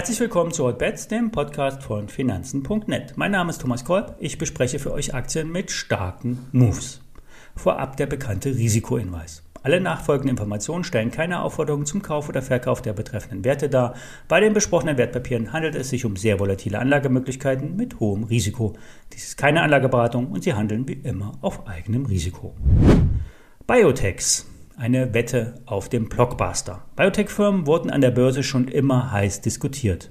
Herzlich willkommen zu Hotbets, dem Podcast von Finanzen.net. Mein Name ist Thomas Kolb. Ich bespreche für euch Aktien mit starken Moves. Vorab der bekannte Risikohinweis. Alle nachfolgenden Informationen stellen keine Aufforderung zum Kauf oder Verkauf der betreffenden Werte dar. Bei den besprochenen Wertpapieren handelt es sich um sehr volatile Anlagemöglichkeiten mit hohem Risiko. Dies ist keine Anlageberatung und sie handeln wie immer auf eigenem Risiko. Biotechs eine Wette auf dem Blockbuster. Biotech-Firmen wurden an der Börse schon immer heiß diskutiert.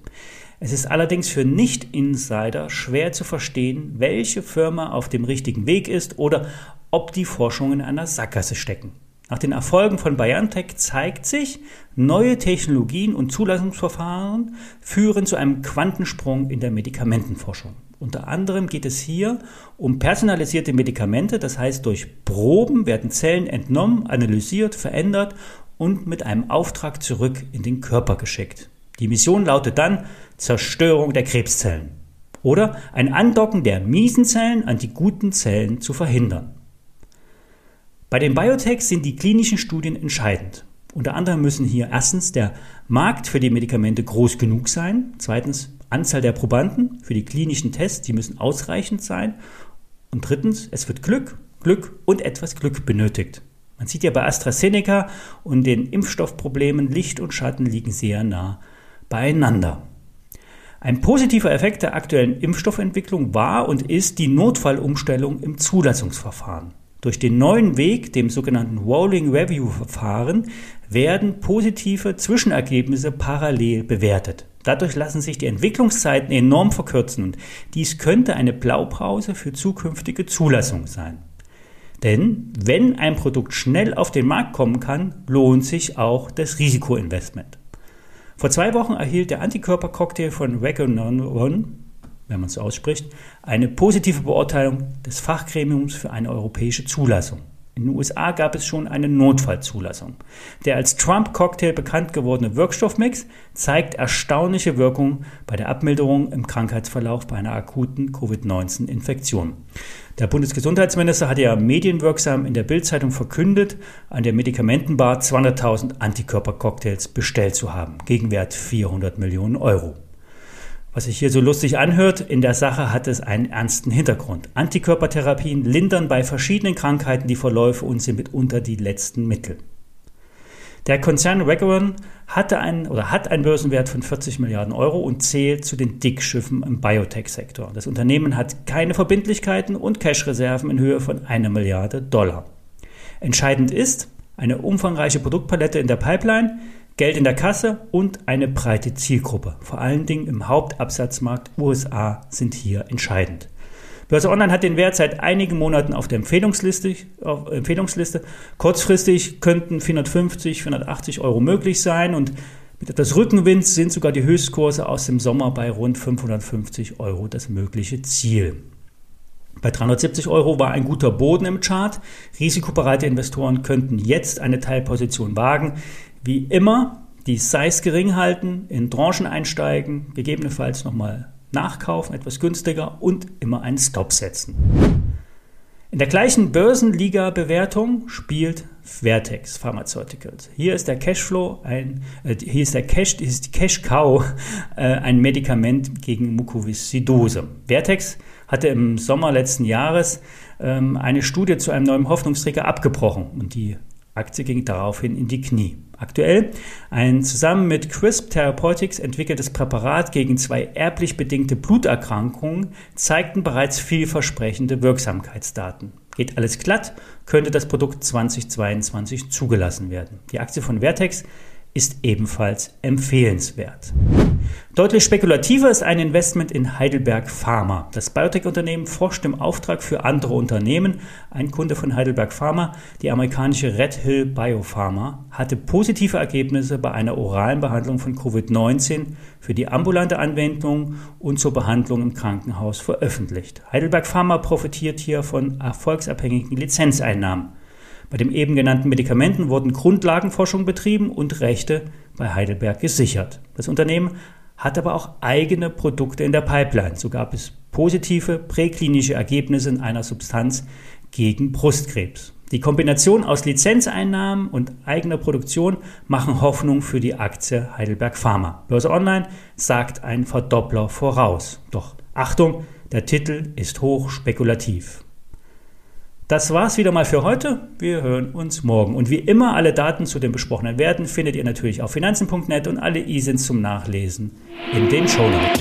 Es ist allerdings für Nicht-Insider schwer zu verstehen, welche Firma auf dem richtigen Weg ist oder ob die Forschungen in einer Sackgasse stecken. Nach den Erfolgen von BioNTech zeigt sich, neue Technologien und Zulassungsverfahren führen zu einem Quantensprung in der Medikamentenforschung. Unter anderem geht es hier um personalisierte Medikamente, das heißt durch Proben werden Zellen entnommen, analysiert, verändert und mit einem Auftrag zurück in den Körper geschickt. Die Mission lautet dann Zerstörung der Krebszellen oder ein Andocken der miesen Zellen an die guten Zellen zu verhindern. Bei den Biotechs sind die klinischen Studien entscheidend. Unter anderem müssen hier erstens der Markt für die Medikamente groß genug sein, zweitens Anzahl der Probanden für die klinischen Tests, die müssen ausreichend sein. Und drittens, es wird Glück, Glück und etwas Glück benötigt. Man sieht ja bei AstraZeneca und den Impfstoffproblemen, Licht und Schatten liegen sehr nah beieinander. Ein positiver Effekt der aktuellen Impfstoffentwicklung war und ist die Notfallumstellung im Zulassungsverfahren. Durch den neuen Weg, dem sogenannten Rolling Review Verfahren, werden positive Zwischenergebnisse parallel bewertet. Dadurch lassen sich die Entwicklungszeiten enorm verkürzen und dies könnte eine Blaupause für zukünftige Zulassung sein. Denn wenn ein Produkt schnell auf den Markt kommen kann, lohnt sich auch das Risikoinvestment. Vor zwei Wochen erhielt der Antikörpercocktail von Regonon, wenn man es so ausspricht, eine positive Beurteilung des Fachgremiums für eine europäische Zulassung. In den USA gab es schon eine Notfallzulassung. Der als Trump-Cocktail bekannt gewordene Wirkstoffmix zeigt erstaunliche Wirkung bei der Abmilderung im Krankheitsverlauf bei einer akuten Covid-19-Infektion. Der Bundesgesundheitsminister hatte ja medienwirksam in der Bildzeitung verkündet, an der Medikamentenbar 200.000 Antikörpercocktails bestellt zu haben, Gegenwert 400 Millionen Euro. Was sich hier so lustig anhört, in der Sache hat es einen ernsten Hintergrund. Antikörpertherapien lindern bei verschiedenen Krankheiten die Verläufe und sind mitunter die letzten Mittel. Der Konzern Regeron hatte einen oder hat einen Börsenwert von 40 Milliarden Euro und zählt zu den Dickschiffen im Biotech-Sektor. Das Unternehmen hat keine Verbindlichkeiten und Cash-Reserven in Höhe von einer Milliarde Dollar. Entscheidend ist eine umfangreiche Produktpalette in der Pipeline, Geld in der Kasse und eine breite Zielgruppe. Vor allen Dingen im Hauptabsatzmarkt USA sind hier entscheidend. Börse Online hat den Wert seit einigen Monaten auf der Empfehlungsliste. Auf Empfehlungsliste. Kurzfristig könnten 450, 480 Euro möglich sein und mit etwas Rückenwind sind sogar die Höchstkurse aus dem Sommer bei rund 550 Euro das mögliche Ziel. Bei 370 Euro war ein guter Boden im Chart. Risikobereite Investoren könnten jetzt eine Teilposition wagen. Wie immer, die Size gering halten, in Tranchen einsteigen, gegebenenfalls nochmal nachkaufen, etwas günstiger und immer einen Stop setzen. In der gleichen Börsenliga-Bewertung spielt Vertex Pharmaceuticals. Hier ist der Cashflow, ein, äh, hier ist der Cash, ist die Cash Cow, äh, ein Medikament gegen Mukoviszidose. Vertex hatte im Sommer letzten Jahres ähm, eine Studie zu einem neuen Hoffnungsträger abgebrochen und die Aktie ging daraufhin in die Knie. Aktuell ein zusammen mit CRISP Therapeutics entwickeltes Präparat gegen zwei erblich bedingte Bluterkrankungen zeigten bereits vielversprechende Wirksamkeitsdaten. Geht alles glatt, könnte das Produkt 2022 zugelassen werden. Die Aktie von Vertex ist ebenfalls empfehlenswert. Deutlich spekulativer ist ein Investment in Heidelberg Pharma. Das Biotech-Unternehmen forscht im Auftrag für andere Unternehmen. Ein Kunde von Heidelberg Pharma, die amerikanische Red Hill Biopharma, hatte positive Ergebnisse bei einer oralen Behandlung von Covid-19 für die ambulante Anwendung und zur Behandlung im Krankenhaus veröffentlicht. Heidelberg Pharma profitiert hier von erfolgsabhängigen Lizenzeinnahmen. Bei den eben genannten Medikamenten wurden Grundlagenforschung betrieben und Rechte bei Heidelberg gesichert. Das Unternehmen hat aber auch eigene Produkte in der Pipeline. So gab es positive präklinische Ergebnisse in einer Substanz gegen Brustkrebs. Die Kombination aus Lizenzeinnahmen und eigener Produktion machen Hoffnung für die Aktie Heidelberg Pharma. Börse Online sagt ein Verdoppler voraus. Doch Achtung, der Titel ist hoch spekulativ. Das war's wieder mal für heute. Wir hören uns morgen. Und wie immer, alle Daten zu den besprochenen Werten findet ihr natürlich auf finanzen.net und alle ISINs zum Nachlesen in den Show Notes.